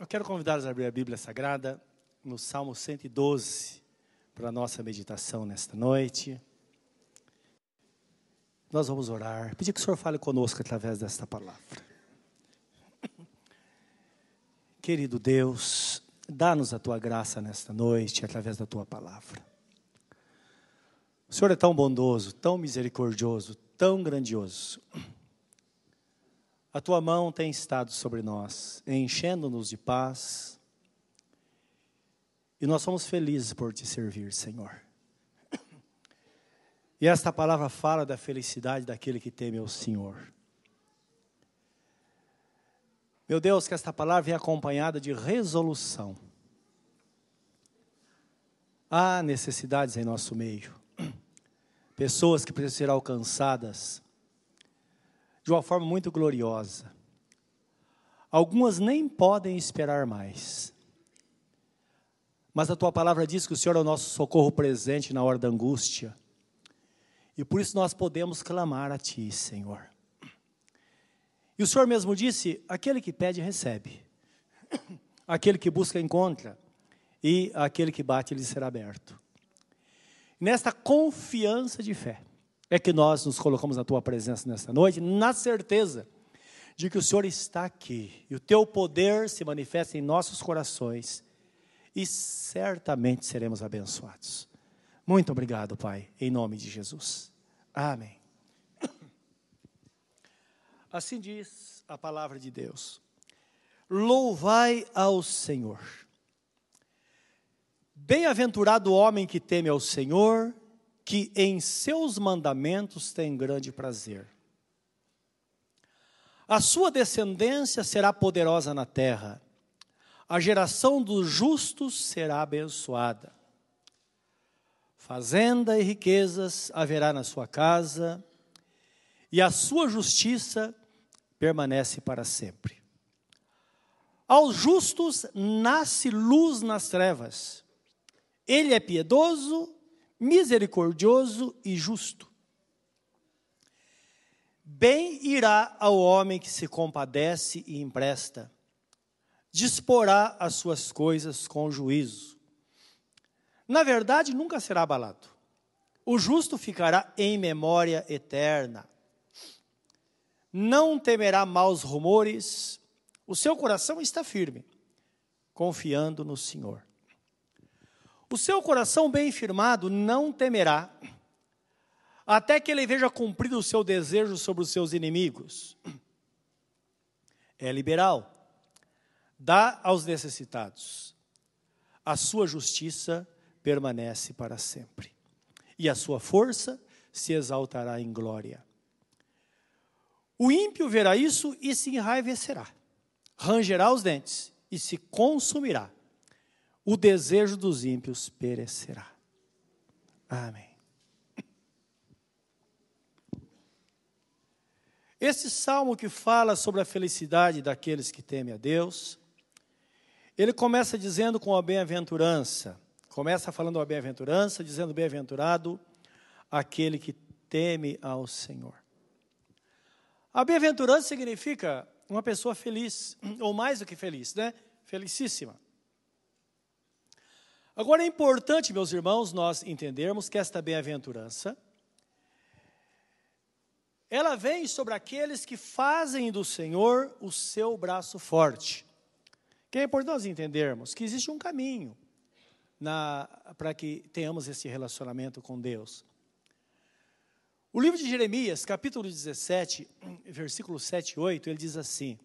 Eu quero convidá-los a abrir a Bíblia Sagrada no Salmo 112 para a nossa meditação nesta noite. Nós vamos orar, pedir que o Senhor fale conosco através desta palavra. Querido Deus, dá-nos a tua graça nesta noite através da tua palavra. O Senhor é tão bondoso, tão misericordioso, tão grandioso. A tua mão tem estado sobre nós, enchendo-nos de paz. E nós somos felizes por te servir, Senhor. E esta palavra fala da felicidade daquele que teme ao Senhor. Meu Deus, que esta palavra venha acompanhada de resolução. Há necessidades em nosso meio, pessoas que precisam ser alcançadas de uma forma muito gloriosa. Algumas nem podem esperar mais. Mas a tua palavra diz que o Senhor é o nosso socorro presente na hora da angústia. E por isso nós podemos clamar a Ti, Senhor. E o Senhor mesmo disse: aquele que pede, recebe. Aquele que busca, encontra. E aquele que bate, lhe será aberto. Nesta confiança de fé, é que nós nos colocamos na tua presença nesta noite, na certeza de que o Senhor está aqui e o teu poder se manifesta em nossos corações e certamente seremos abençoados. Muito obrigado, Pai, em nome de Jesus. Amém. Assim diz a palavra de Deus. Louvai ao Senhor. Bem-aventurado o homem que teme ao Senhor que em seus mandamentos tem grande prazer. A sua descendência será poderosa na terra, a geração dos justos será abençoada. Fazenda e riquezas haverá na sua casa, e a sua justiça permanece para sempre. Aos justos nasce luz nas trevas. Ele é piedoso misericordioso e justo. Bem irá ao homem que se compadece e empresta, disporá as suas coisas com juízo. Na verdade, nunca será abalado. O justo ficará em memória eterna. Não temerá maus rumores, o seu coração está firme, confiando no Senhor. O seu coração bem firmado não temerá, até que ele veja cumprido o seu desejo sobre os seus inimigos. É liberal, dá aos necessitados. A sua justiça permanece para sempre, e a sua força se exaltará em glória. O ímpio verá isso e se enraivecerá, rangerá os dentes e se consumirá o desejo dos ímpios perecerá. Amém. Esse salmo que fala sobre a felicidade daqueles que temem a Deus, ele começa dizendo com a bem-aventurança. Começa falando a bem-aventurança, dizendo bem-aventurado aquele que teme ao Senhor. A bem-aventurança significa uma pessoa feliz, ou mais do que feliz, né? Felicíssima. Agora é importante, meus irmãos, nós entendermos que esta bem-aventurança ela vem sobre aqueles que fazem do Senhor o seu braço forte. Que é importante nós entendermos que existe um caminho para que tenhamos esse relacionamento com Deus. O livro de Jeremias, capítulo 17, versículo 7 e 8, ele diz assim: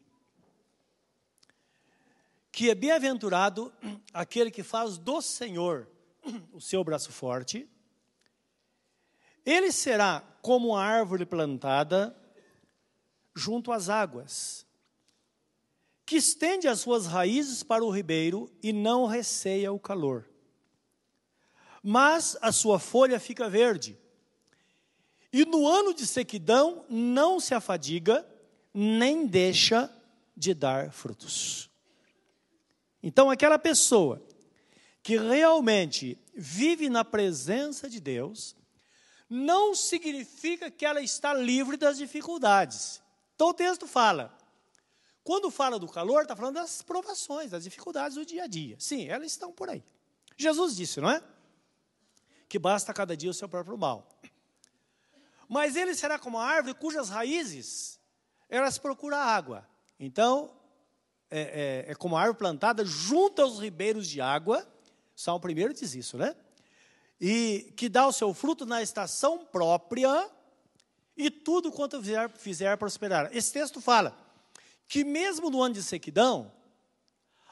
que é bem-aventurado aquele que faz do Senhor o seu braço forte. Ele será como uma árvore plantada junto às águas, que estende as suas raízes para o ribeiro e não receia o calor. Mas a sua folha fica verde, e no ano de sequidão não se afadiga, nem deixa de dar frutos. Então, aquela pessoa que realmente vive na presença de Deus, não significa que ela está livre das dificuldades. Então, o texto fala: Quando fala do calor, está falando das provações, das dificuldades do dia a dia. Sim, elas estão por aí. Jesus disse, não é? Que basta cada dia o seu próprio mal. Mas ele será como a árvore cujas raízes elas procuram água. Então, é, é, é como a árvore plantada junto aos ribeiros de água. Salmo primeiro diz isso, né? E que dá o seu fruto na estação própria e tudo quanto fizer, fizer prosperar. Esse texto fala que mesmo no ano de sequidão,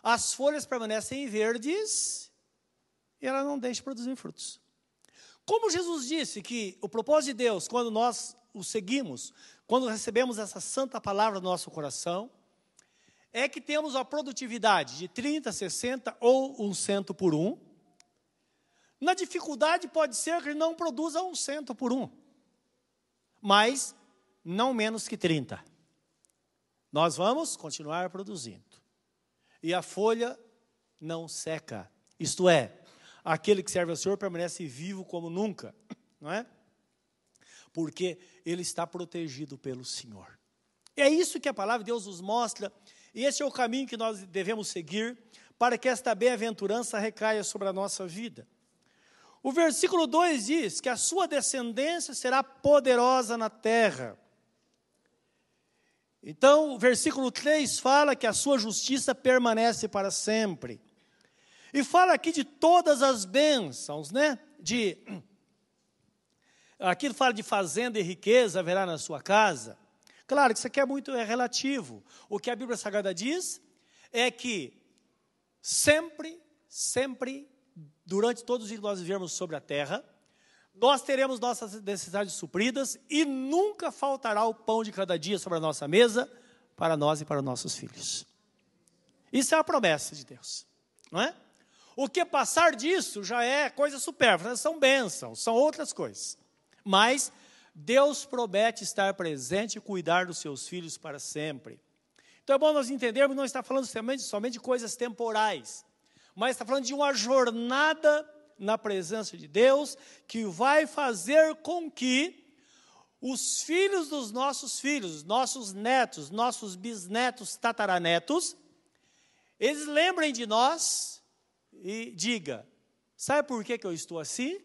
as folhas permanecem verdes e ela não deixa de produzir frutos. Como Jesus disse que o propósito de Deus, quando nós o seguimos, quando recebemos essa santa palavra no nosso coração, é que temos a produtividade de 30, 60 ou um cento por um. Na dificuldade pode ser que ele não produza um cento por um, mas não menos que 30. Nós vamos continuar produzindo. E a folha não seca. Isto é, aquele que serve ao Senhor permanece vivo como nunca, não é? Porque ele está protegido pelo Senhor. É isso que a palavra de Deus nos mostra, e esse é o caminho que nós devemos seguir para que esta bem-aventurança recaia sobre a nossa vida. O versículo 2 diz que a sua descendência será poderosa na terra. Então, o versículo 3 fala que a sua justiça permanece para sempre. E fala aqui de todas as bênçãos, né? De aqui fala de fazenda e riqueza haverá na sua casa. Claro que isso aqui é muito é relativo. O que a Bíblia Sagrada diz é que sempre, sempre, durante todos os dias que nós vivemos sobre a terra, nós teremos nossas necessidades supridas e nunca faltará o pão de cada dia sobre a nossa mesa para nós e para nossos filhos. Isso é a promessa de Deus, não é? O que passar disso já é coisa supérflua, são bênçãos, são outras coisas. Mas Deus promete estar presente e cuidar dos seus filhos para sempre. Então é bom nós entendermos não está falando somente, somente de coisas temporais, mas está falando de uma jornada na presença de Deus que vai fazer com que os filhos dos nossos filhos, nossos netos, nossos bisnetos, tataranetos, eles lembrem de nós e diga: sabe por que, que eu estou assim?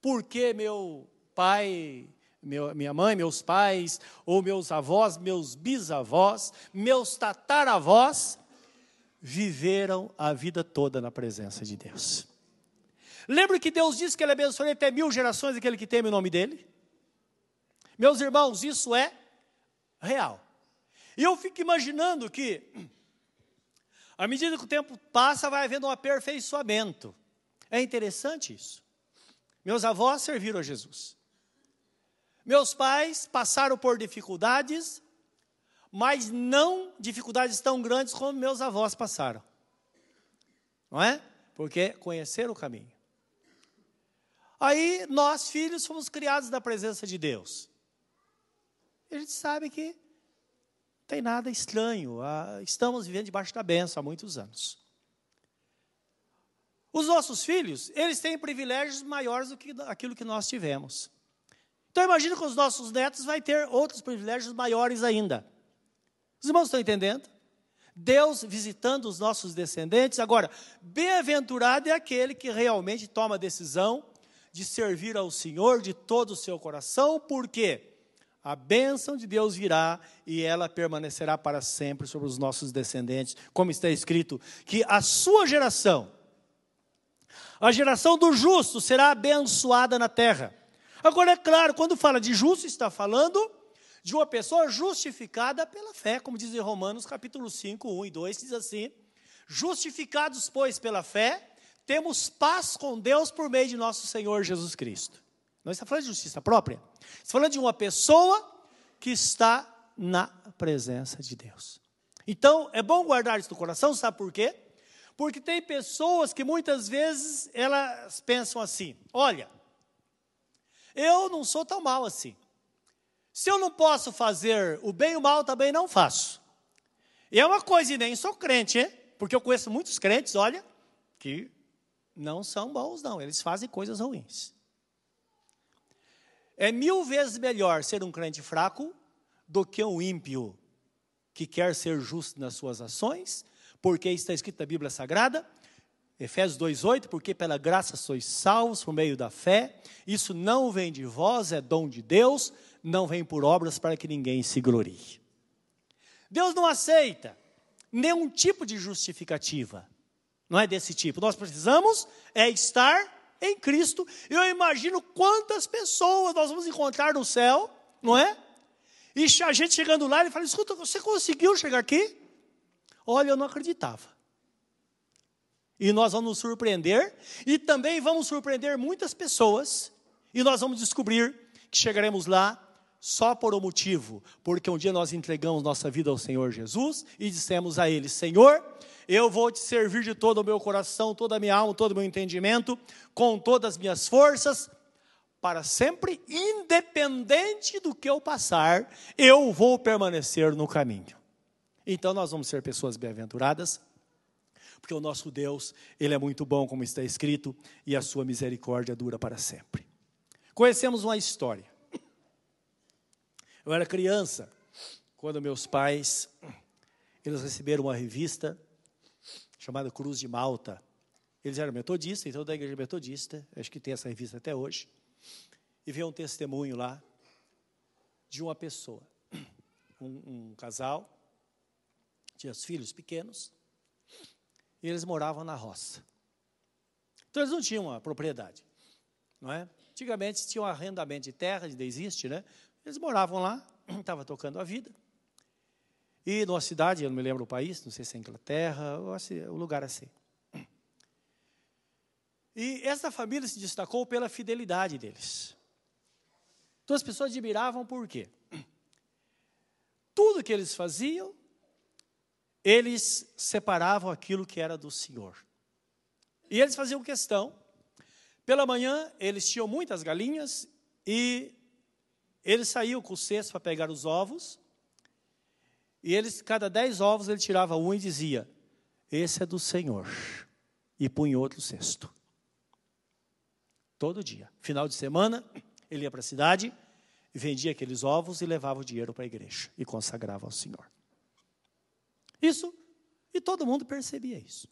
Porque meu pai, meu, minha mãe, meus pais, ou meus avós, meus bisavós, meus tataravós, viveram a vida toda na presença de Deus. Lembra que Deus disse que Ele abençoaria até mil gerações aquele que teme o nome dEle? Meus irmãos, isso é real. E eu fico imaginando que à medida que o tempo passa, vai havendo um aperfeiçoamento. É interessante isso. Meus avós serviram a Jesus. Meus pais passaram por dificuldades, mas não dificuldades tão grandes como meus avós passaram. Não é? Porque conheceram o caminho. Aí nós, filhos, fomos criados na presença de Deus. E a gente sabe que tem nada estranho. Ah, estamos vivendo debaixo da benção há muitos anos. Os nossos filhos, eles têm privilégios maiores do que aquilo que nós tivemos. Então imagina que os nossos netos vai ter outros privilégios maiores ainda. Os irmãos estão entendendo? Deus visitando os nossos descendentes. Agora, bem-aventurado é aquele que realmente toma a decisão de servir ao Senhor de todo o seu coração, porque a bênção de Deus virá e ela permanecerá para sempre sobre os nossos descendentes, como está escrito, que a sua geração, a geração do justo, será abençoada na terra. Agora, é claro, quando fala de justo, está falando de uma pessoa justificada pela fé, como diz em Romanos capítulo 5, 1 e 2, diz assim: Justificados, pois, pela fé, temos paz com Deus por meio de nosso Senhor Jesus Cristo. Não está falando de justiça própria. Está falando de uma pessoa que está na presença de Deus. Então, é bom guardar isso no coração, sabe por quê? Porque tem pessoas que muitas vezes elas pensam assim: olha, eu não sou tão mal assim. Se eu não posso fazer o bem e o mal, também não faço. E é uma coisa, e nem sou crente, hein? porque eu conheço muitos crentes, olha, que não são bons, não, eles fazem coisas ruins. É mil vezes melhor ser um crente fraco do que um ímpio. que quer ser justo nas suas ações, porque está escrito na Bíblia Sagrada, Efésios 2,8, porque pela graça sois salvos por meio da fé, isso não vem de vós, é dom de Deus, não vem por obras para que ninguém se glorie. Deus não aceita nenhum tipo de justificativa, não é desse tipo. Nós precisamos é estar em Cristo. Eu imagino quantas pessoas nós vamos encontrar no céu, não é? E a gente chegando lá, ele fala: escuta, você conseguiu chegar aqui? Olha, eu não acreditava. E nós vamos nos surpreender, e também vamos surpreender muitas pessoas, e nós vamos descobrir que chegaremos lá só por um motivo, porque um dia nós entregamos nossa vida ao Senhor Jesus e dissemos a Ele: Senhor, eu vou te servir de todo o meu coração, toda a minha alma, todo o meu entendimento, com todas as minhas forças, para sempre, independente do que eu passar, eu vou permanecer no caminho. Então nós vamos ser pessoas bem-aventuradas, porque o nosso Deus, Ele é muito bom, como está escrito, e a sua misericórdia dura para sempre. Conhecemos uma história. Eu era criança, quando meus pais, eles receberam uma revista chamada Cruz de Malta. Eles eram metodistas, então da igreja metodista, acho que tem essa revista até hoje. E veio um testemunho lá de uma pessoa, um, um casal, tinha os filhos pequenos, e eles moravam na roça. Então eles não tinham uma propriedade, não é? Antigamente tinha um arrendamento de terra, ainda existe, né? Eles moravam lá, estavam tocando a vida. E numa cidade, eu não me lembro o país, não sei se é Inglaterra, ou o lugar assim. E essa família se destacou pela fidelidade deles. Então as pessoas admiravam por quê? Tudo que eles faziam eles separavam aquilo que era do Senhor. E eles faziam questão. Pela manhã, eles tinham muitas galinhas e eles saíam com o cesto para pegar os ovos. E eles, cada dez ovos, ele tirava um e dizia: Esse é do Senhor. E punha outro cesto. Todo dia. Final de semana, ele ia para a cidade, vendia aqueles ovos e levava o dinheiro para a igreja e consagrava ao Senhor. Isso, e todo mundo percebia isso.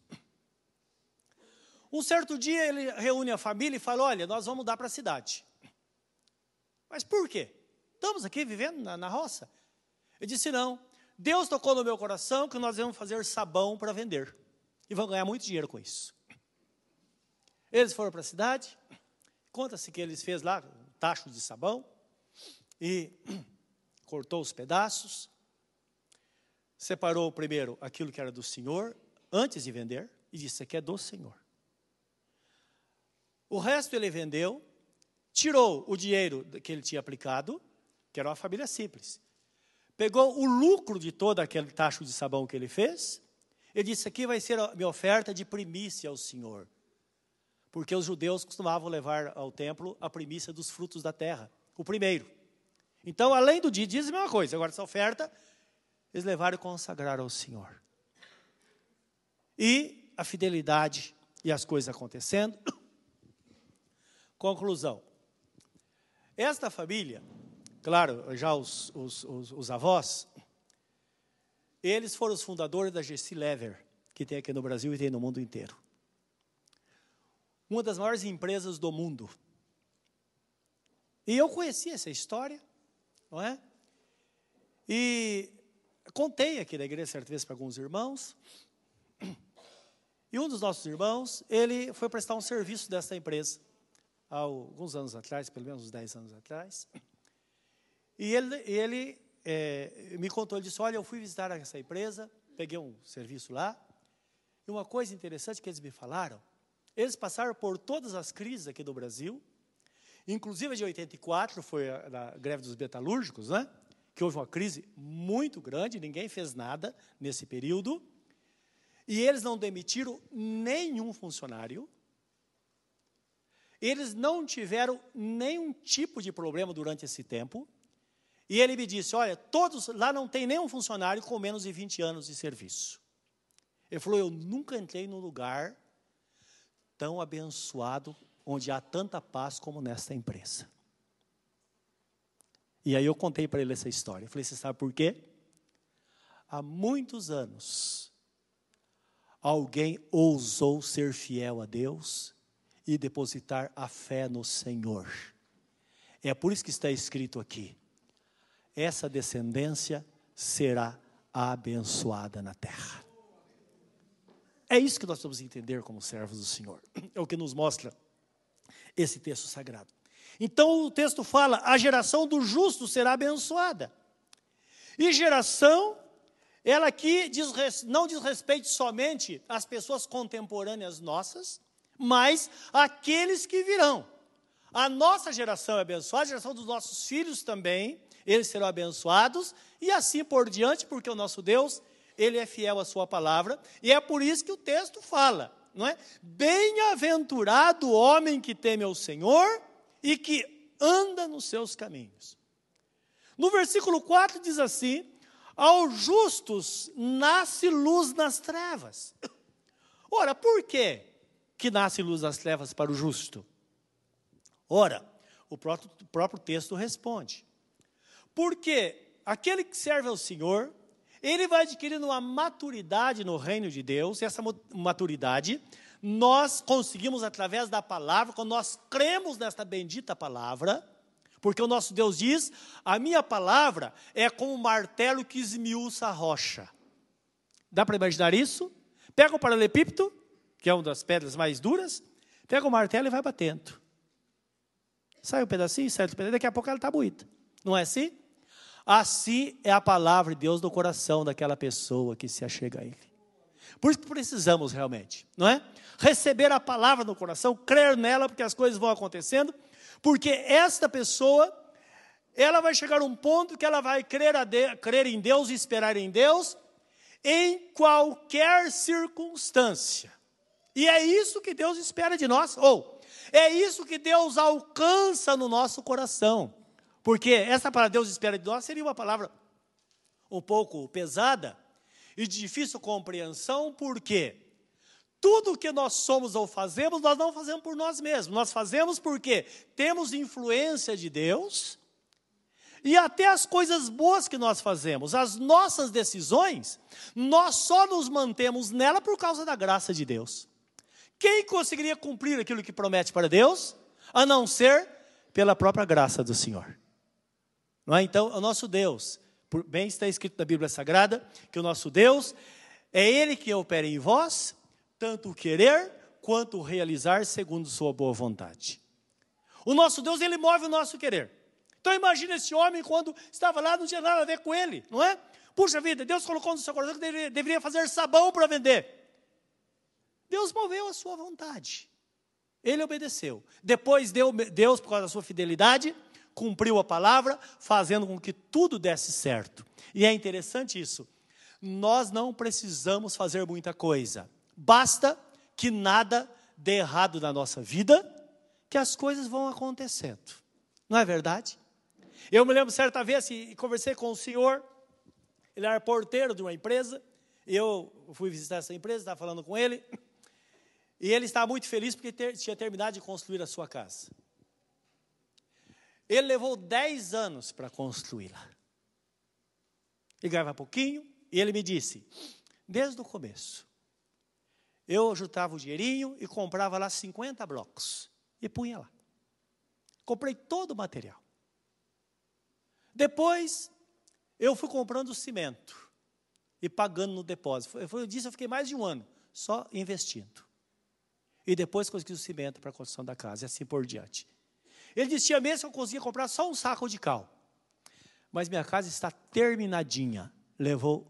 Um certo dia ele reúne a família e fala: Olha, nós vamos mudar para a cidade. Mas por quê? Estamos aqui vivendo na, na roça. Ele disse: Não, Deus tocou no meu coração que nós vamos fazer sabão para vender. E vão ganhar muito dinheiro com isso. Eles foram para a cidade, conta-se que eles fez lá um tacho de sabão e cortou os pedaços, separou primeiro aquilo que era do Senhor, antes de vender, e disse: aqui é do Senhor. O resto ele vendeu, tirou o dinheiro que ele tinha aplicado, que era uma família simples. Pegou o lucro de todo aquele tacho de sabão que ele fez, e disse: Aqui vai ser a minha oferta de primícia ao Senhor. Porque os judeus costumavam levar ao templo a primícia dos frutos da terra, o primeiro. Então, além do dia, diz a mesma coisa. Agora, essa oferta eles levaram e consagraram ao Senhor. E a fidelidade e as coisas acontecendo. Conclusão. Esta família, claro, já os, os, os, os avós, eles foram os fundadores da GC Lever, que tem aqui no Brasil e tem no mundo inteiro. Uma das maiores empresas do mundo. E eu conheci essa história, não é? E contei aqui na igreja certa vez para alguns irmãos. E um dos nossos irmãos, ele foi prestar um serviço dessa empresa, há alguns anos atrás, pelo menos uns 10 anos atrás. E ele, ele é, me contou, ele disse, olha, eu fui visitar essa empresa, peguei um serviço lá, e uma coisa interessante que eles me falaram, eles passaram por todas as crises aqui do Brasil, inclusive a de 84, foi a, a greve dos metalúrgicos, né? Que houve uma crise muito grande, ninguém fez nada nesse período, e eles não demitiram nenhum funcionário, eles não tiveram nenhum tipo de problema durante esse tempo, e ele me disse: Olha, todos lá não tem nenhum funcionário com menos de 20 anos de serviço. Ele falou: Eu nunca entrei num lugar tão abençoado, onde há tanta paz como nesta empresa. E aí eu contei para ele essa história. Eu falei, você sabe por quê? há muitos anos, alguém ousou ser fiel a Deus e depositar a fé no Senhor. É por isso que está escrito aqui: essa descendência será abençoada na terra. É isso que nós vamos entender como servos do Senhor. É o que nos mostra esse texto sagrado. Então o texto fala: a geração do justo será abençoada. E geração, ela aqui diz, não diz respeito somente às pessoas contemporâneas nossas, mas àqueles que virão. A nossa geração é abençoada, a geração dos nossos filhos também, eles serão abençoados, e assim por diante, porque o nosso Deus, ele é fiel à sua palavra, e é por isso que o texto fala, não é? Bem-aventurado o homem que teme ao Senhor e que anda nos seus caminhos. No versículo 4 diz assim: Aos justos nasce luz nas trevas. Ora, por que que nasce luz nas trevas para o justo? Ora, o próprio, o próprio texto responde. Porque aquele que serve ao Senhor, ele vai adquirindo uma maturidade no reino de Deus, e essa maturidade nós conseguimos através da palavra, quando nós cremos nesta bendita palavra, porque o nosso Deus diz: a minha palavra é como um martelo que esmiuça a rocha. Dá para imaginar isso? Pega o paralelepípedo, que é uma das pedras mais duras, pega o martelo e vai batendo. Sai um pedacinho, sai outro pedacinho, daqui a pouco ela está bonita. Não é assim? Assim é a palavra de Deus no coração daquela pessoa que se achega a Ele. Por isso que precisamos realmente, não é? Receber a palavra no coração, crer nela, porque as coisas vão acontecendo, porque esta pessoa, ela vai chegar a um ponto que ela vai crer, de, crer em Deus e esperar em Deus, em qualquer circunstância. E é isso que Deus espera de nós, ou é isso que Deus alcança no nosso coração. Porque essa palavra Deus espera de nós seria uma palavra um pouco pesada, e de difícil compreensão, porque tudo o que nós somos ou fazemos, nós não fazemos por nós mesmos, nós fazemos porque temos influência de Deus, e até as coisas boas que nós fazemos, as nossas decisões, nós só nos mantemos nela por causa da graça de Deus. Quem conseguiria cumprir aquilo que promete para Deus, a não ser pela própria graça do Senhor? Não é? Então, o nosso Deus, por bem está escrito na Bíblia Sagrada que o nosso Deus é Ele que opera em vós, tanto o querer quanto o realizar segundo sua boa vontade. O nosso Deus, Ele move o nosso querer. Então imagina esse homem quando estava lá, não tinha nada a ver com ele, não é? Puxa vida, Deus colocou no seu coração que deveria, deveria fazer sabão para vender. Deus moveu a sua vontade. Ele obedeceu. Depois Deus, por causa da sua fidelidade, cumpriu a palavra, fazendo com que tudo desse certo. E é interessante isso. Nós não precisamos fazer muita coisa. Basta que nada dê errado na nossa vida, que as coisas vão acontecendo. Não é verdade? Eu me lembro certa vez e conversei com o senhor, ele era porteiro de uma empresa, eu fui visitar essa empresa, estava falando com ele, e ele estava muito feliz porque ter, tinha terminado de construir a sua casa. Ele levou 10 anos para construí-la. Ele ganhava pouquinho, e ele me disse, desde o começo, eu juntava o dinheirinho e comprava lá 50 blocos e punha lá. Comprei todo o material. Depois, eu fui comprando cimento e pagando no depósito. Eu disse, eu fiquei mais de um ano só investindo. E depois consegui o cimento para a construção da casa, e assim por diante. Ele disse: tinha mesmo que eu conseguia comprar só um saco de cal. Mas minha casa está terminadinha. Levou,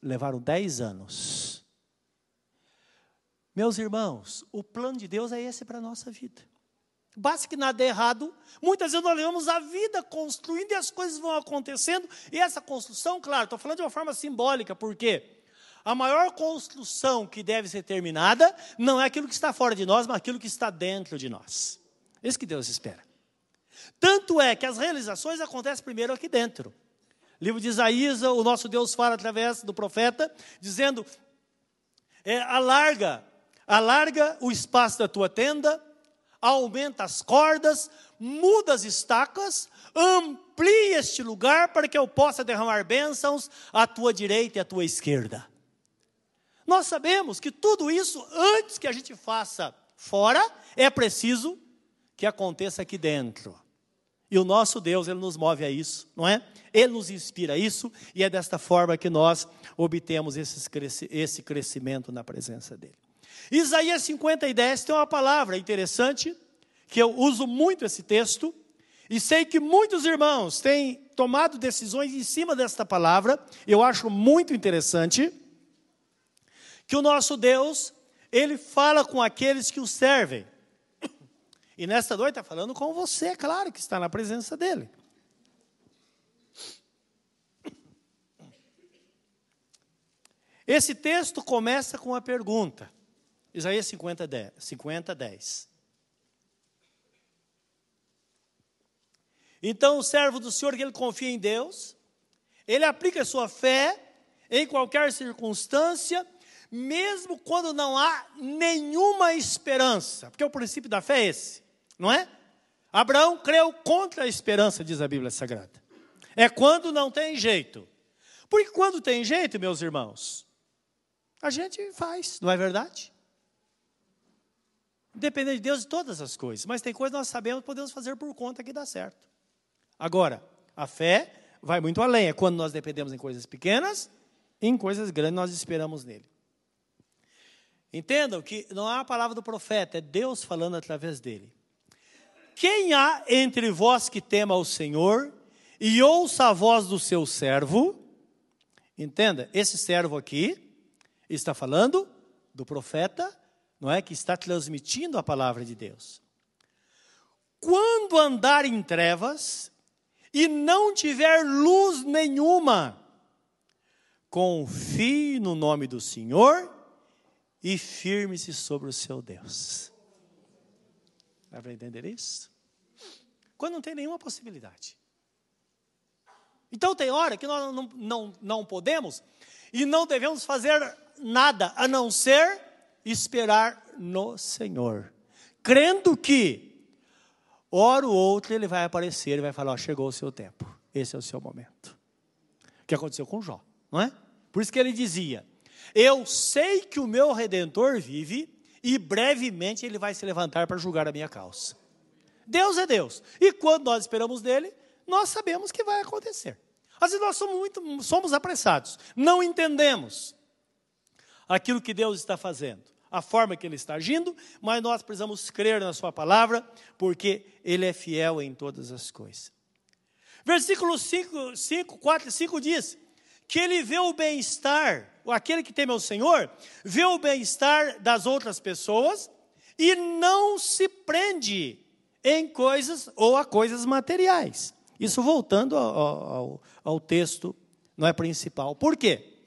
levaram 10 anos. Meus irmãos, o plano de Deus é esse para a nossa vida. Basta que nada é errado. Muitas vezes nós levamos a vida construindo e as coisas vão acontecendo. E essa construção, claro, estou falando de uma forma simbólica, porque a maior construção que deve ser terminada não é aquilo que está fora de nós, mas aquilo que está dentro de nós. É isso que Deus espera. Tanto é que as realizações acontecem primeiro aqui dentro. O livro de Isaías, o nosso Deus fala através do profeta, dizendo: é, alarga, alarga o espaço da tua tenda, aumenta as cordas, muda as estacas, amplia este lugar para que eu possa derramar bênçãos à tua direita e à tua esquerda. Nós sabemos que tudo isso, antes que a gente faça fora, é preciso que aconteça aqui dentro. E o nosso Deus, Ele nos move a isso, não é? Ele nos inspira a isso, e é desta forma que nós obtemos esse crescimento na presença dEle. Isaías 50 e 10 tem uma palavra interessante, que eu uso muito esse texto, e sei que muitos irmãos têm tomado decisões em cima desta palavra, eu acho muito interessante, que o nosso Deus, Ele fala com aqueles que o servem. E nesta noite está falando com você, claro, que está na presença dEle. Esse texto começa com uma pergunta. Isaías 50, 10. 50, 10. Então, o servo do Senhor, que ele confia em Deus, ele aplica a sua fé em qualquer circunstância, mesmo quando não há nenhuma esperança, porque o princípio da fé é esse, não é? Abraão creu contra a esperança, diz a Bíblia Sagrada. É quando não tem jeito. Porque quando tem jeito, meus irmãos, a gente faz, não é verdade? Depender de Deus de todas as coisas, mas tem coisas que nós sabemos podemos fazer por conta que dá certo. Agora, a fé vai muito além, é quando nós dependemos em coisas pequenas, em coisas grandes nós esperamos nele. Entendam que não é a palavra do profeta, é Deus falando através dele. Quem há entre vós que tema o Senhor e ouça a voz do seu servo? Entenda, esse servo aqui está falando do profeta não é? Que está transmitindo a palavra de Deus. Quando andar em trevas e não tiver luz nenhuma, confie no nome do Senhor e firme-se sobre o seu Deus. Dá para entender isso? Quando não tem nenhuma possibilidade. Então tem hora que nós não, não, não podemos e não devemos fazer nada a não ser esperar no Senhor, crendo que, hora ou outra, ele vai aparecer e vai falar: ó, chegou o seu tempo, esse é o seu momento. O que aconteceu com Jó, não é? Por isso que ele dizia: Eu sei que o meu redentor vive e brevemente ele vai se levantar para julgar a minha causa. Deus é Deus, e quando nós esperamos dele, nós sabemos que vai acontecer. Às vezes nós somos, muito, somos apressados, não entendemos aquilo que Deus está fazendo a forma que ele está agindo, mas nós precisamos crer na sua palavra, porque ele é fiel em todas as coisas. Versículo 5, 5 4 e 5 diz que ele vê o bem-estar, aquele que teme ao Senhor, vê o bem-estar das outras pessoas e não se prende em coisas ou a coisas materiais. Isso voltando ao, ao, ao texto, não é principal. Por quê?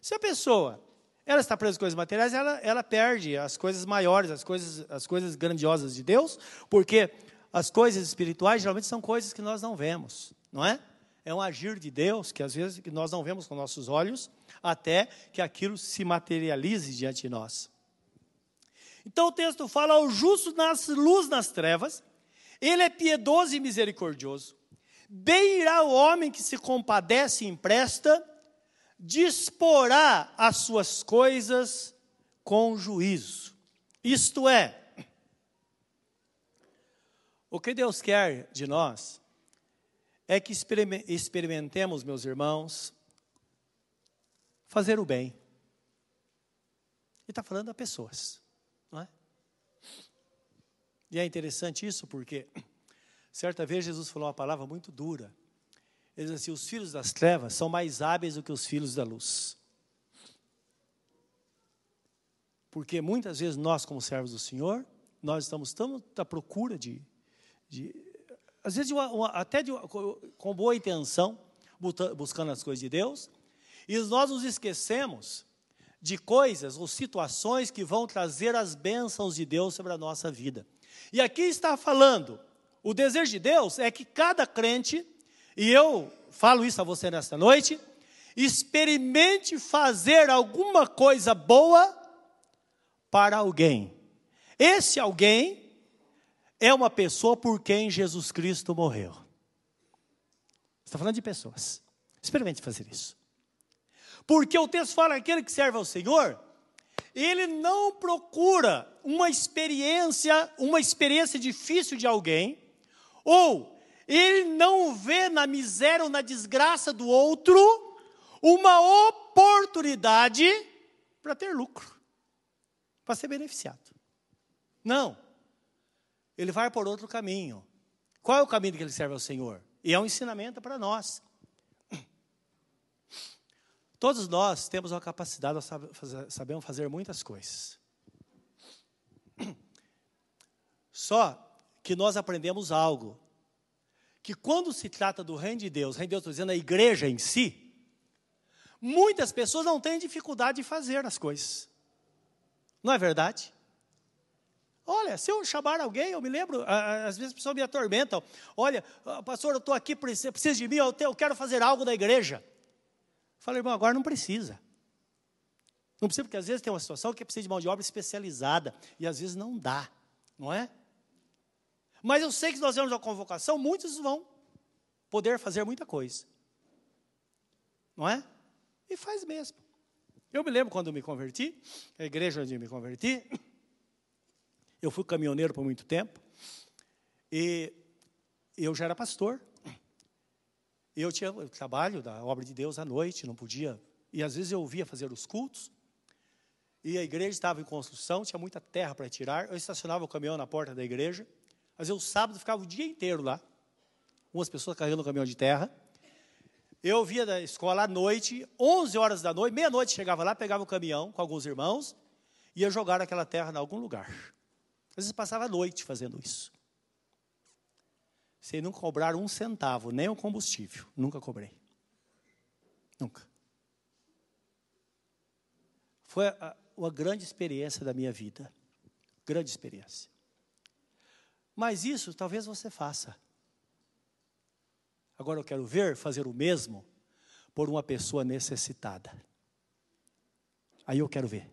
Se a pessoa ela está presa em coisas materiais, ela, ela perde as coisas maiores, as coisas, as coisas grandiosas de Deus, porque as coisas espirituais geralmente são coisas que nós não vemos, não é? É um agir de Deus que às vezes nós não vemos com nossos olhos, até que aquilo se materialize diante de nós. Então o texto fala: o justo nasce luz nas trevas, ele é piedoso e misericordioso. Bem irá o homem que se compadece e empresta, disporá as suas coisas com juízo. Isto é, o que Deus quer de nós é que experimentemos, meus irmãos, fazer o bem. Ele está falando a pessoas, não é? E é interessante isso porque, certa vez, Jesus falou uma palavra muito dura ele diz assim: os filhos das trevas são mais hábeis do que os filhos da luz. Porque muitas vezes nós, como servos do Senhor, nós estamos tão à procura de, de às vezes até de com boa intenção, buscando as coisas de Deus, e nós nos esquecemos de coisas ou situações que vão trazer as bênçãos de Deus sobre a nossa vida. E aqui está falando, o desejo de Deus é que cada crente e eu falo isso a você nesta noite. Experimente fazer alguma coisa boa para alguém. Esse alguém é uma pessoa por quem Jesus Cristo morreu. Está falando de pessoas. Experimente fazer isso. Porque o texto fala que aquele que serve ao Senhor, ele não procura uma experiência, uma experiência difícil de alguém, ou ele não vê na miséria ou na desgraça do outro uma oportunidade para ter lucro, para ser beneficiado. Não. Ele vai por outro caminho. Qual é o caminho que ele serve ao Senhor? E é um ensinamento para nós. Todos nós temos uma capacidade, nós sabemos fazer muitas coisas. Só que nós aprendemos algo. Que quando se trata do reino de Deus, reino de Deus, estou dizendo a igreja em si, muitas pessoas não têm dificuldade de fazer as coisas. Não é verdade? Olha, se eu chamar alguém, eu me lembro, às vezes as pessoas me atormentam. Olha, pastor, eu estou aqui, precisa de mim, eu quero fazer algo da igreja. Falei, irmão, agora não precisa. Não precisa, porque às vezes tem uma situação que precisa de mão de obra especializada, e às vezes não dá, não é? Mas eu sei que se nós temos a convocação, muitos vão poder fazer muita coisa. Não é? E faz mesmo. Eu me lembro quando me converti, a igreja onde me converti, eu fui caminhoneiro por muito tempo, e eu já era pastor. Eu tinha o trabalho da obra de Deus à noite, não podia. E às vezes eu via fazer os cultos, e a igreja estava em construção, tinha muita terra para tirar. Eu estacionava o caminhão na porta da igreja, mas eu sábado ficava o dia inteiro lá. Umas pessoas carregando o caminhão de terra. Eu via da escola à noite, 11 horas da noite, meia-noite chegava lá, pegava o caminhão com alguns irmãos, ia jogar aquela terra em algum lugar. Às vezes passava a noite fazendo isso. Sem nunca cobrar um centavo, nem o combustível. Nunca cobrei. Nunca. Foi uma grande experiência da minha vida. Grande experiência. Mas isso talvez você faça. Agora eu quero ver fazer o mesmo por uma pessoa necessitada. Aí eu quero ver.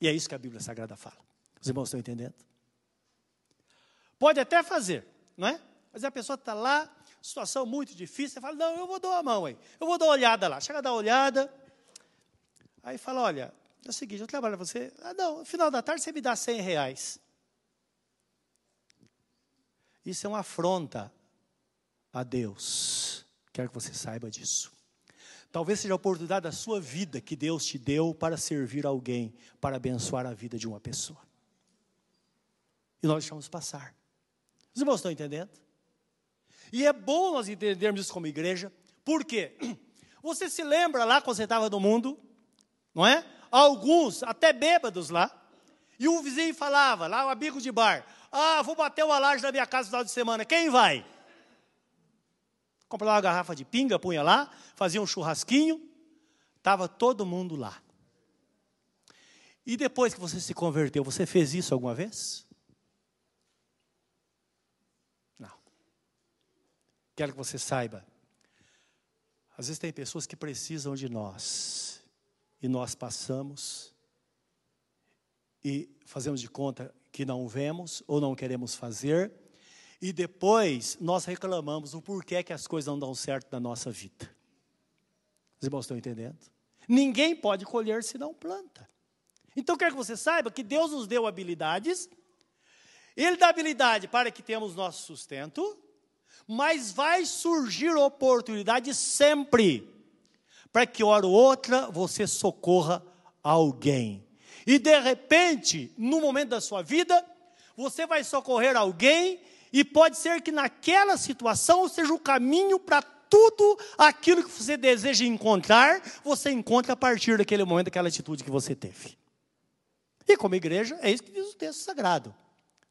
E é isso que a Bíblia Sagrada fala. Os irmãos estão entendendo? Pode até fazer, não é? Mas a pessoa está lá, situação muito difícil, você fala, não, eu vou dar a mão aí, eu vou dar uma olhada lá. Chega a dar uma olhada, aí fala, olha, é o seguinte, eu trabalho para você, ah, não, no final da tarde você me dá 100 reais. Isso é uma afronta a Deus. Quero que você saiba disso. Talvez seja a oportunidade da sua vida que Deus te deu para servir alguém, para abençoar a vida de uma pessoa. E nós deixamos passar. Os irmãos estão entendendo? E é bom nós entendermos isso como igreja, por quê? Você se lembra lá quando você estava no mundo, não é? Alguns, até bêbados lá, e o vizinho falava, lá o amigo de bar, ah, vou bater uma laje na minha casa no final de semana, quem vai? Comprava uma garrafa de pinga, punha lá, fazia um churrasquinho, estava todo mundo lá. E depois que você se converteu, você fez isso alguma vez? Quero que você saiba. Às vezes tem pessoas que precisam de nós. E nós passamos e fazemos de conta que não vemos ou não queremos fazer. E depois nós reclamamos o porquê que as coisas não dão certo na nossa vida. Os irmãos estão entendendo? Ninguém pode colher se não planta. Então quero que você saiba que Deus nos deu habilidades. Ele dá habilidade para que tenhamos nosso sustento mas vai surgir oportunidade sempre para que hora ou outra você socorra alguém. E de repente, no momento da sua vida, você vai socorrer alguém e pode ser que naquela situação seja o caminho para tudo aquilo que você deseja encontrar, você encontra a partir daquele momento, daquela atitude que você teve. E como igreja, é isso que diz o texto sagrado,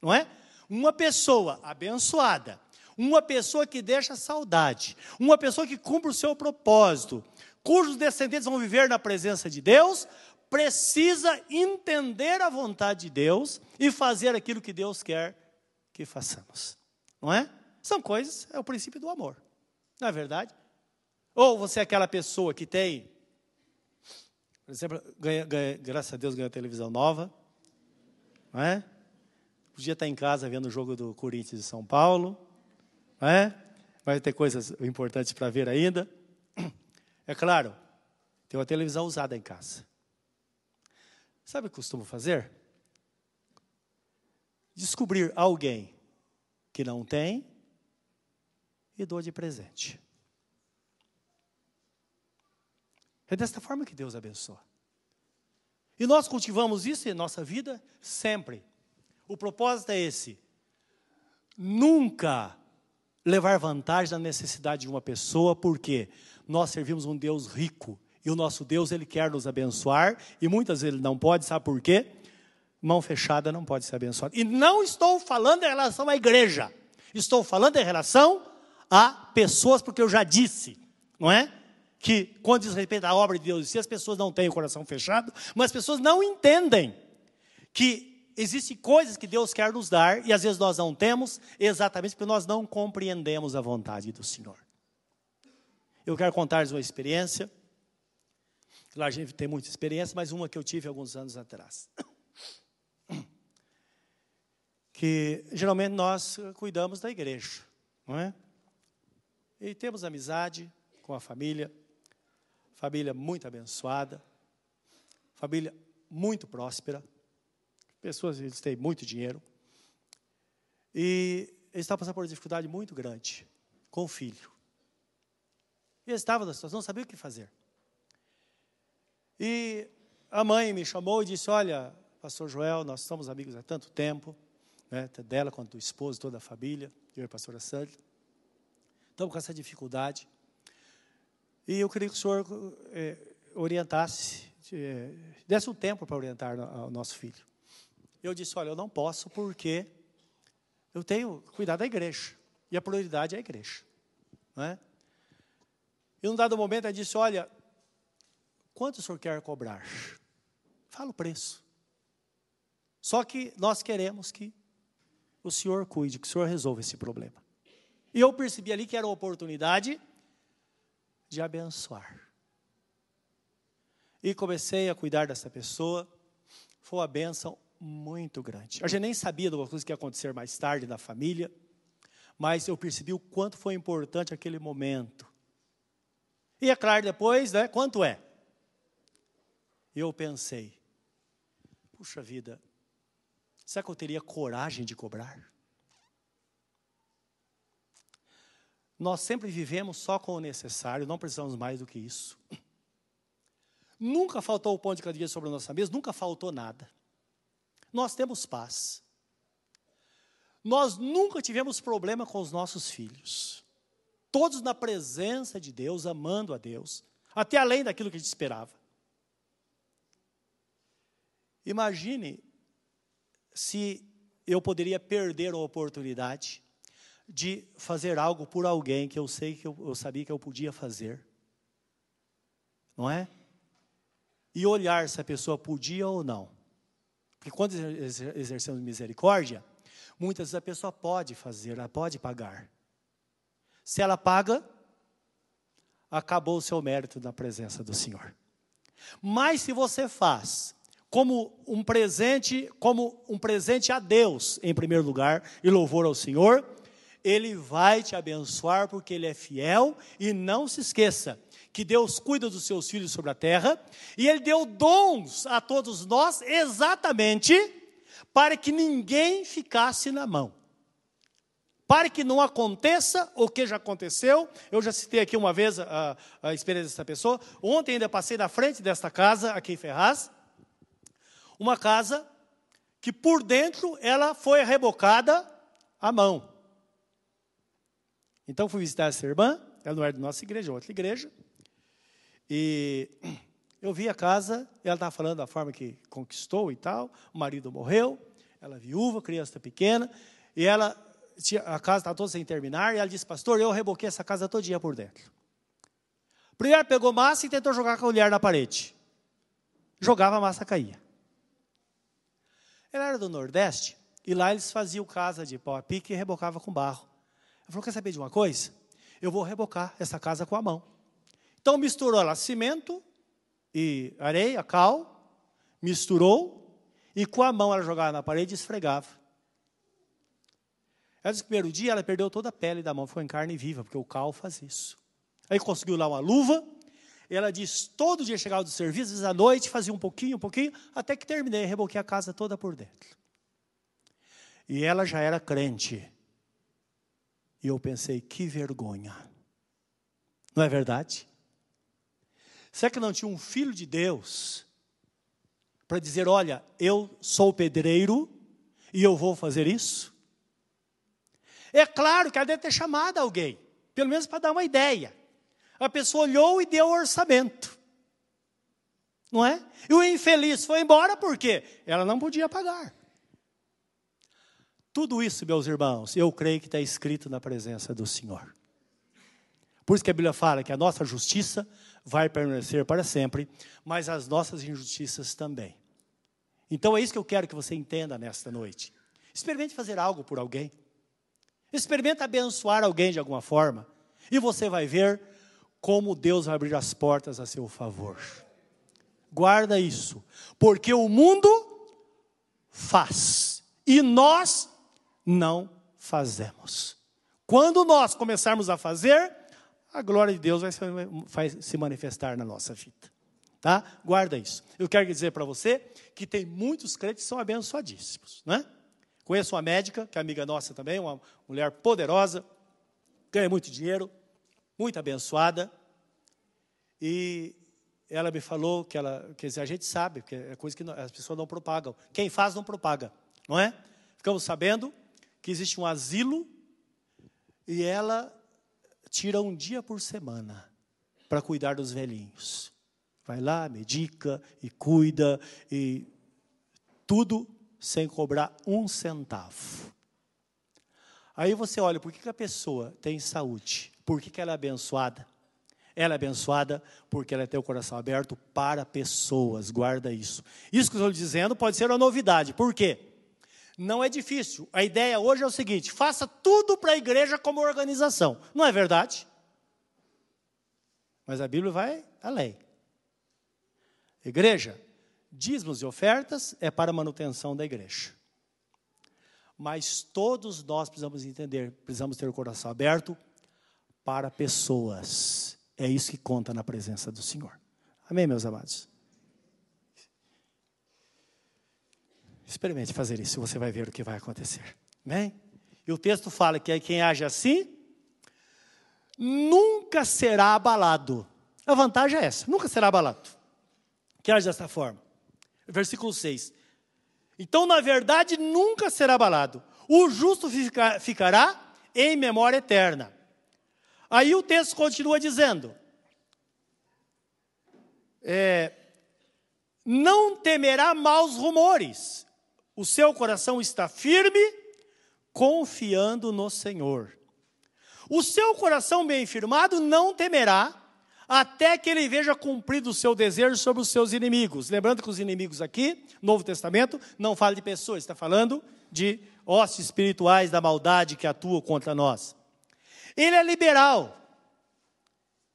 não é? Uma pessoa abençoada, uma pessoa que deixa saudade, uma pessoa que cumpre o seu propósito, cujos descendentes vão viver na presença de Deus, precisa entender a vontade de Deus e fazer aquilo que Deus quer que façamos. Não é? São coisas, é o princípio do amor. Não é verdade? Ou você é aquela pessoa que tem, por exemplo, ganha, ganha, graças a Deus ganhou televisão nova, não é? Podia estar em casa vendo o jogo do Corinthians e São Paulo. É? Vai ter coisas importantes para ver ainda. É claro, tem uma televisão usada em casa. Sabe o que costumo fazer? Descobrir alguém que não tem e dou de presente. É desta forma que Deus abençoa. E nós cultivamos isso em nossa vida sempre. O propósito é esse: nunca levar vantagem na necessidade de uma pessoa, porque nós servimos um Deus rico e o nosso Deus ele quer nos abençoar e muitas vezes ele não pode, sabe por quê? Mão fechada não pode ser abençoada. E não estou falando em relação à igreja, estou falando em relação a pessoas, porque eu já disse, não é? Que quando diz respeito à obra de Deus, se as pessoas não têm o coração fechado, mas as pessoas não entendem que existem coisas que Deus quer nos dar e às vezes nós não temos, exatamente porque nós não compreendemos a vontade do Senhor. Eu quero contar-lhes uma experiência. Lá a gente tem muita experiência, mas uma que eu tive alguns anos atrás. Que geralmente nós cuidamos da igreja, não é? E temos amizade com a família, família muito abençoada, família muito próspera pessoas eles têm muito dinheiro. E eles estavam passando por uma dificuldade muito grande com o filho. E eles estavam na situação, não sabiam o que fazer. E a mãe me chamou e disse: Olha, pastor Joel, nós somos amigos há tanto tempo, né, dela quanto do esposo, toda a família, eu e a pastora Sandy. Estamos com essa dificuldade. E eu queria que o senhor é, orientasse, é, desse um tempo para orientar o nosso filho eu disse: Olha, eu não posso porque eu tenho cuidar da igreja. E a prioridade é a igreja. Não é? E num dado momento, ela disse: Olha, quanto o senhor quer cobrar? Fala o preço. Só que nós queremos que o senhor cuide, que o senhor resolva esse problema. E eu percebi ali que era uma oportunidade de abençoar. E comecei a cuidar dessa pessoa. Foi uma bênção muito grande. A gente nem sabia coisa que ia acontecer mais tarde na família, mas eu percebi o quanto foi importante aquele momento. E é claro, depois, né, quanto é? Eu pensei, puxa vida, será que eu teria coragem de cobrar? Nós sempre vivemos só com o necessário, não precisamos mais do que isso. Nunca faltou o pão de cada dia sobre a nossa mesa, nunca faltou nada nós temos paz. Nós nunca tivemos problema com os nossos filhos. Todos na presença de Deus, amando a Deus, até além daquilo que a gente esperava. Imagine se eu poderia perder a oportunidade de fazer algo por alguém que eu sei que eu, eu sabia que eu podia fazer. Não é? E olhar se a pessoa podia ou não. Porque quando exercemos misericórdia, muitas vezes a pessoa pode fazer, ela pode pagar. Se ela paga, acabou o seu mérito na presença do Senhor. Mas se você faz como um presente, como um presente a Deus em primeiro lugar e louvor ao Senhor, ele vai te abençoar porque ele é fiel e não se esqueça, que Deus cuida dos seus filhos sobre a terra, e Ele deu dons a todos nós exatamente para que ninguém ficasse na mão. Para que não aconteça o que já aconteceu, eu já citei aqui uma vez a, a experiência dessa pessoa. Ontem ainda passei na frente desta casa, aqui em Ferraz, uma casa que por dentro ela foi rebocada à mão. Então fui visitar essa irmã, ela não era da nossa igreja, é outra igreja. E eu vi a casa, ela estava falando da forma que conquistou e tal, o marido morreu, ela é viúva, criança pequena, e ela, tinha, a casa estava toda sem terminar, e ela disse, pastor, eu reboquei essa casa todo dia por dentro. Primeiro pegou massa e tentou jogar com a colher na parede. Jogava, a massa caía. Ela era do Nordeste, e lá eles faziam casa de pau a pique e rebocava com barro. Ela falou, quer saber de uma coisa? Eu vou rebocar essa casa com a mão. Então misturou lá cimento e areia, cal, misturou, e com a mão ela jogava na parede e esfregava. Ela disse que primeiro dia ela perdeu toda a pele da mão, ficou em carne viva, porque o cal faz isso. Aí conseguiu lá uma luva, ela diz, todo dia chegava do serviço, à noite, fazia um pouquinho, um pouquinho, até que terminei, reboquei a casa toda por dentro. E ela já era crente. E eu pensei, que vergonha. Não é verdade? Será que não tinha um filho de Deus para dizer: olha, eu sou pedreiro e eu vou fazer isso? É claro que ela deve ter chamado alguém, pelo menos para dar uma ideia. A pessoa olhou e deu o orçamento. Não é? E o infeliz foi embora porque ela não podia pagar. Tudo isso, meus irmãos, eu creio que está escrito na presença do Senhor. Por isso que a Bíblia fala que a nossa justiça vai permanecer para sempre, mas as nossas injustiças também. Então é isso que eu quero que você entenda nesta noite. Experimente fazer algo por alguém. Experimente abençoar alguém de alguma forma. E você vai ver como Deus vai abrir as portas a seu favor. Guarda isso, porque o mundo faz e nós não fazemos. Quando nós começarmos a fazer, a glória de Deus vai se, vai se manifestar na nossa vida. Tá? Guarda isso. Eu quero dizer para você que tem muitos crentes que são abençoadíssimos. Né? Conheço uma médica, que é amiga nossa também, uma mulher poderosa, ganha muito dinheiro, muito abençoada. E ela me falou que ela, quer dizer, a gente sabe, porque é coisa que as pessoas não propagam. Quem faz não propaga, não é? Ficamos sabendo que existe um asilo e ela tira um dia por semana para cuidar dos velhinhos. Vai lá, medica e cuida e tudo sem cobrar um centavo. Aí você olha, por que, a pessoa tem saúde? Por que, que ela é abençoada? Ela é abençoada porque ela tem o coração aberto para pessoas, guarda isso. Isso que eu estou dizendo pode ser uma novidade, por quê? Não é difícil. A ideia hoje é o seguinte: faça tudo para a igreja como organização. Não é verdade? Mas a Bíblia vai além. Igreja, dízimos e ofertas é para a manutenção da igreja. Mas todos nós precisamos entender, precisamos ter o coração aberto para pessoas. É isso que conta na presença do Senhor. Amém, meus amados? Experimente fazer isso, você vai ver o que vai acontecer. Amém? E o texto fala que quem age assim nunca será abalado. A vantagem é essa, nunca será abalado. Que age dessa forma. Versículo 6. Então, na verdade, nunca será abalado. O justo ficará em memória eterna. Aí o texto continua dizendo: é, não temerá maus rumores, o seu coração está firme, confiando no Senhor. O seu coração bem firmado não temerá, até que ele veja cumprido o seu desejo sobre os seus inimigos. Lembrando que os inimigos aqui, Novo Testamento, não fala de pessoas, está falando de hostes espirituais da maldade que atuam contra nós. Ele é liberal.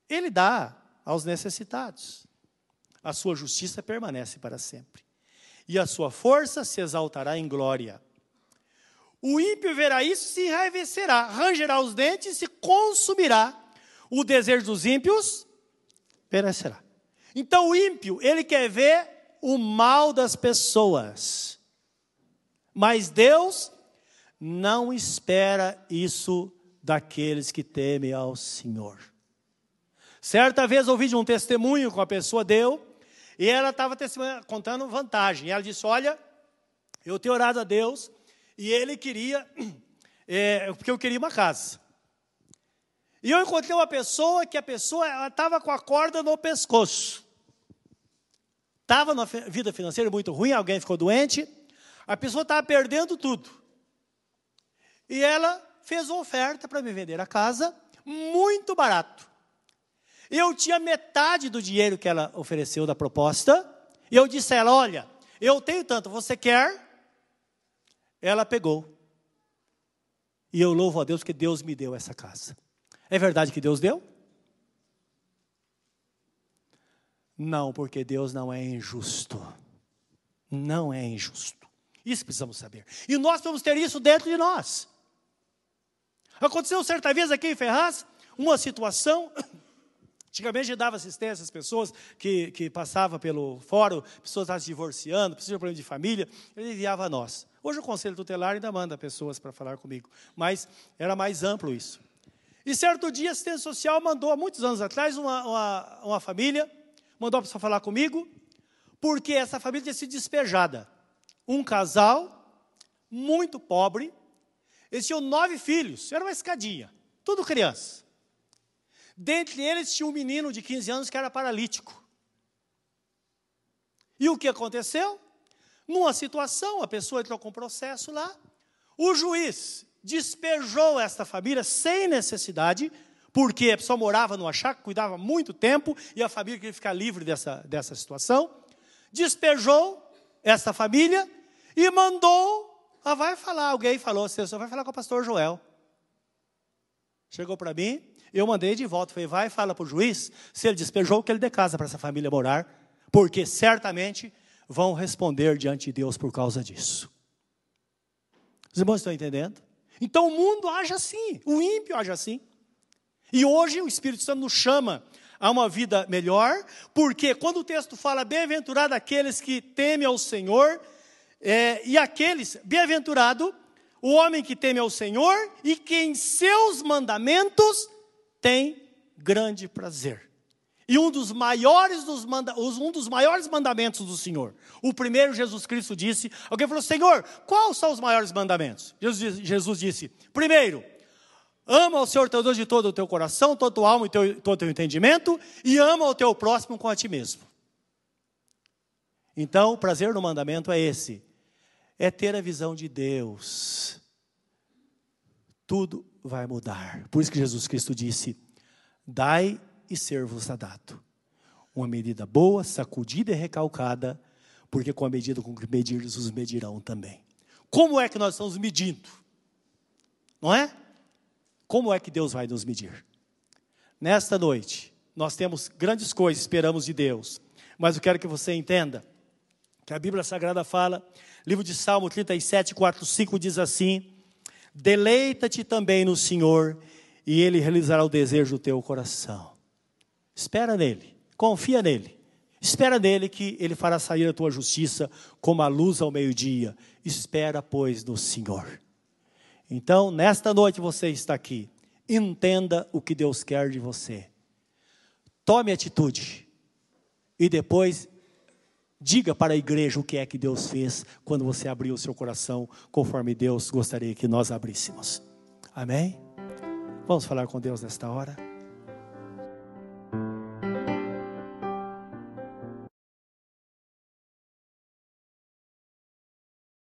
Ele dá aos necessitados. A sua justiça permanece para sempre e a sua força se exaltará em glória. O ímpio verá isso e se enraivecerá, rangerá os dentes e se consumirá. O desejo dos ímpios perecerá. Então o ímpio, ele quer ver o mal das pessoas. Mas Deus não espera isso daqueles que temem ao Senhor. Certa vez ouvi de um testemunho que a pessoa deu, e ela estava contando vantagem. E ela disse: Olha, eu tenho orado a Deus e ele queria, é, porque eu queria uma casa. E eu encontrei uma pessoa que a pessoa estava com a corda no pescoço. Estava numa vida financeira muito ruim, alguém ficou doente, a pessoa estava perdendo tudo. E ela fez uma oferta para me vender a casa, muito barato. Eu tinha metade do dinheiro que ela ofereceu da proposta, e eu disse a ela: Olha, eu tenho tanto, você quer? Ela pegou. E eu louvo a Deus que Deus me deu essa casa. É verdade que Deus deu? Não, porque Deus não é injusto. Não é injusto. Isso precisamos saber. E nós vamos ter isso dentro de nós. Aconteceu certa vez aqui em Ferraz, uma situação. Antigamente dava assistência às pessoas que, que passavam pelo fórum, pessoas estavam se divorciando, pessoas de problema de família, ele enviava a nós. Hoje o Conselho Tutelar ainda manda pessoas para falar comigo, mas era mais amplo isso. E certo dia a assistência social mandou, há muitos anos atrás, uma, uma, uma família, mandou a pessoa falar comigo, porque essa família tinha sido despejada. Um casal, muito pobre, eles tinham nove filhos, era uma escadinha, tudo criança. Dentre eles tinha um menino de 15 anos que era paralítico. E o que aconteceu? Numa situação, a pessoa entrou com processo lá, o juiz despejou esta família sem necessidade, porque a pessoa morava numa chácara, cuidava muito tempo, e a família queria ficar livre dessa, dessa situação. Despejou esta família e mandou ah, vai falar, alguém falou, você só vai falar com o pastor Joel. Chegou para mim, eu mandei de volta, falei, vai fala para o juiz, se ele despejou, que ele dê casa para essa família morar, porque certamente vão responder diante de Deus por causa disso. Os irmãos estão entendendo? Então o mundo age assim, o ímpio age assim. E hoje o Espírito Santo nos chama a uma vida melhor, porque quando o texto fala bem-aventurado aqueles que temem ao Senhor, é, e aqueles, bem-aventurado o homem que teme ao Senhor e que em seus mandamentos tem grande prazer. E um dos maiores dos manda, um dos maiores mandamentos do Senhor. O primeiro Jesus Cristo disse, alguém falou: "Senhor, quais são os maiores mandamentos?" Jesus, Jesus disse: "Primeiro, ama o Senhor teu Deus de todo o teu coração, toda a tua alma e teu, todo o teu entendimento, e ama o teu próximo com a ti mesmo." Então, o prazer no mandamento é esse: é ter a visão de Deus. Tudo vai mudar. Por isso que Jesus Cristo disse: Dai e ser-vos-á dado. Uma medida boa, sacudida e recalcada, porque com a medida com que medirdes, os medirão também. Como é que nós estamos medindo? Não é? Como é que Deus vai nos medir? Nesta noite, nós temos grandes coisas, esperamos de Deus, mas eu quero que você entenda que a Bíblia Sagrada fala Livro de Salmo 37, 4, 5 diz assim: Deleita-te também no Senhor, e Ele realizará o desejo do teu coração. Espera nele, confia nele. Espera nele que Ele fará sair a tua justiça como a luz ao meio-dia. Espera, pois, no Senhor. Então, nesta noite você está aqui. Entenda o que Deus quer de você. Tome atitude. E depois Diga para a igreja o que é que Deus fez quando você abriu o seu coração, conforme Deus gostaria que nós abríssemos. Amém? Vamos falar com Deus nesta hora?